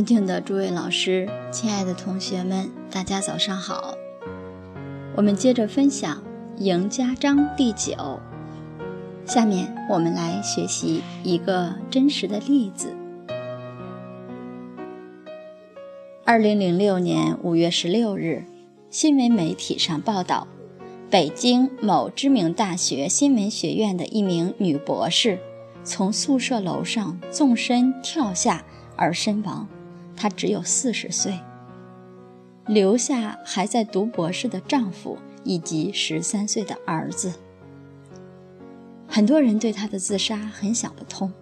尊敬的诸位老师，亲爱的同学们，大家早上好。我们接着分享《赢家章》第九。下面我们来学习一个真实的例子。二零零六年五月十六日，新闻媒体上报道，北京某知名大学新闻学院的一名女博士从宿舍楼上纵身跳下而身亡。她只有四十岁，留下还在读博士的丈夫以及十三岁的儿子。很多人对她的自杀很想不通，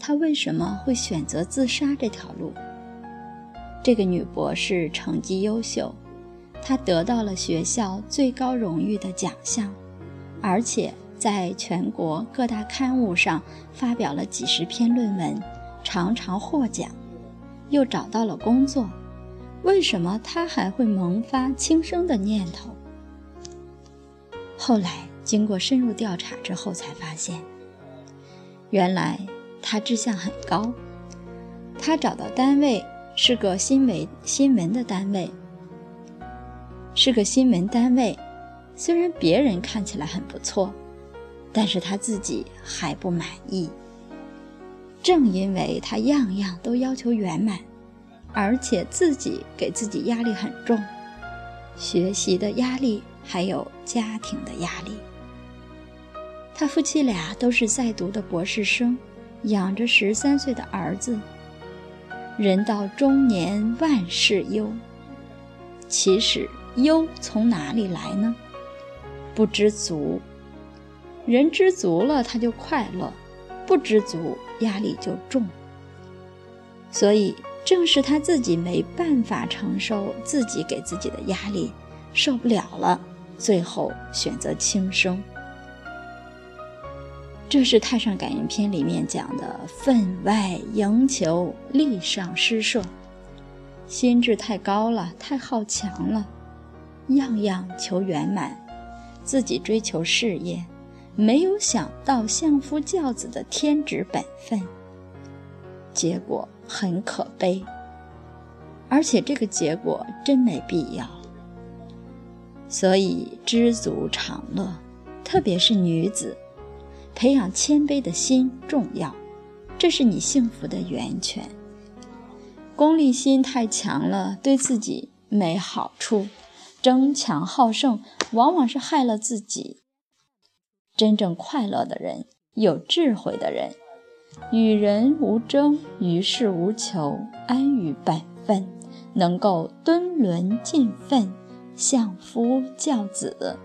她为什么会选择自杀这条路？这个女博士成绩优秀，她得到了学校最高荣誉的奖项，而且在全国各大刊物上发表了几十篇论文，常常获奖。又找到了工作，为什么他还会萌发轻生的念头？后来经过深入调查之后，才发现，原来他志向很高。他找到单位是个新闻新闻的单位，是个新闻单位。虽然别人看起来很不错，但是他自己还不满意。正因为他样样都要求圆满，而且自己给自己压力很重，学习的压力还有家庭的压力。他夫妻俩都是在读的博士生，养着十三岁的儿子。人到中年万事忧，其实忧从哪里来呢？不知足。人知足了，他就快乐。不知足，压力就重。所以，正是他自己没办法承受自己给自己的压力，受不了了，最后选择轻生。这是《太上感应篇》里面讲的“分外迎求，力上施舍”，心智太高了，太好强了，样样求圆满，自己追求事业。没有想到相夫教子的天职本分，结果很可悲。而且这个结果真没必要。所以知足常乐，特别是女子，培养谦卑的心重要，这是你幸福的源泉。功利心太强了，对自己没好处，争强好胜往往是害了自己。真正快乐的人，有智慧的人，与人无争，与世无求，安于本分，能够敦伦尽分，相夫教子，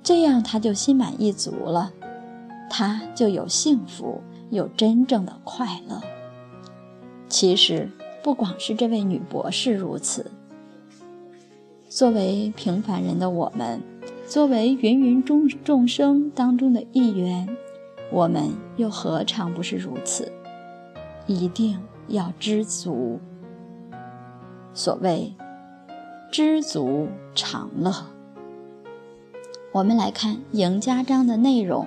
这样他就心满意足了，他就有幸福，有真正的快乐。其实不光是这位女博士如此，作为平凡人的我们。作为芸芸众众生当中的一员，我们又何尝不是如此？一定要知足。所谓“知足常乐”。我们来看《赢家章》的内容：“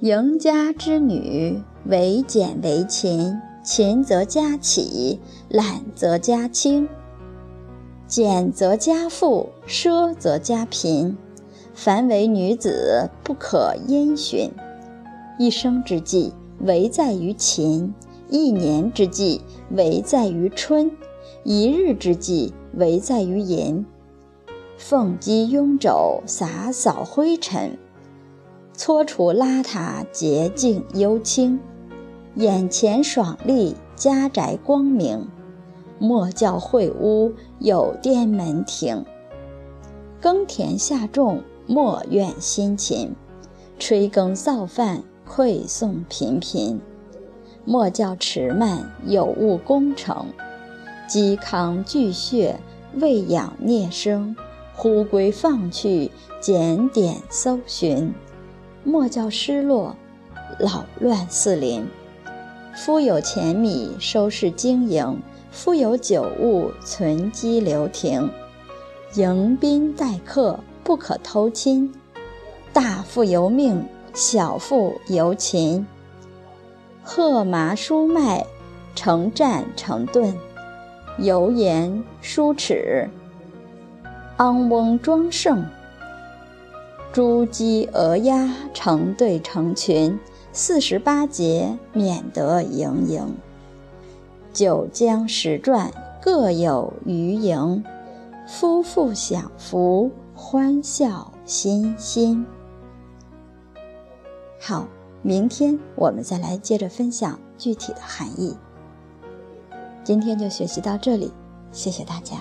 赢家之女，为俭为勤，勤则家起，懒则家轻。”俭则家富，奢则家贫。凡为女子，不可因循。一生之计，唯在于勤；一年之计，唯在于春；一日之计，唯在于寅。凤击臃肿，洒扫灰尘，搓除邋遢，洁净幽清。眼前爽利，家宅光明。莫教会屋有殿门庭，耕田下种莫怨辛勤，炊羹造饭馈送频频。莫教迟慢有误工程，嵇康巨穴喂养孽生，忽归放去检点搜寻。莫教失落扰乱四邻，夫有钱米收拾经营。夫有酒物存积留停，迎宾待客不可偷亲。大富由命，小富由勤。鹤麻舒麦，成战成盾，油盐舒齿，昂翁庄盛。猪鸡鹅鸭成对成群，四十八节免得盈盈。九江十传各有余盈，夫妇享福，欢笑欣欣。好，明天我们再来接着分享具体的含义。今天就学习到这里，谢谢大家。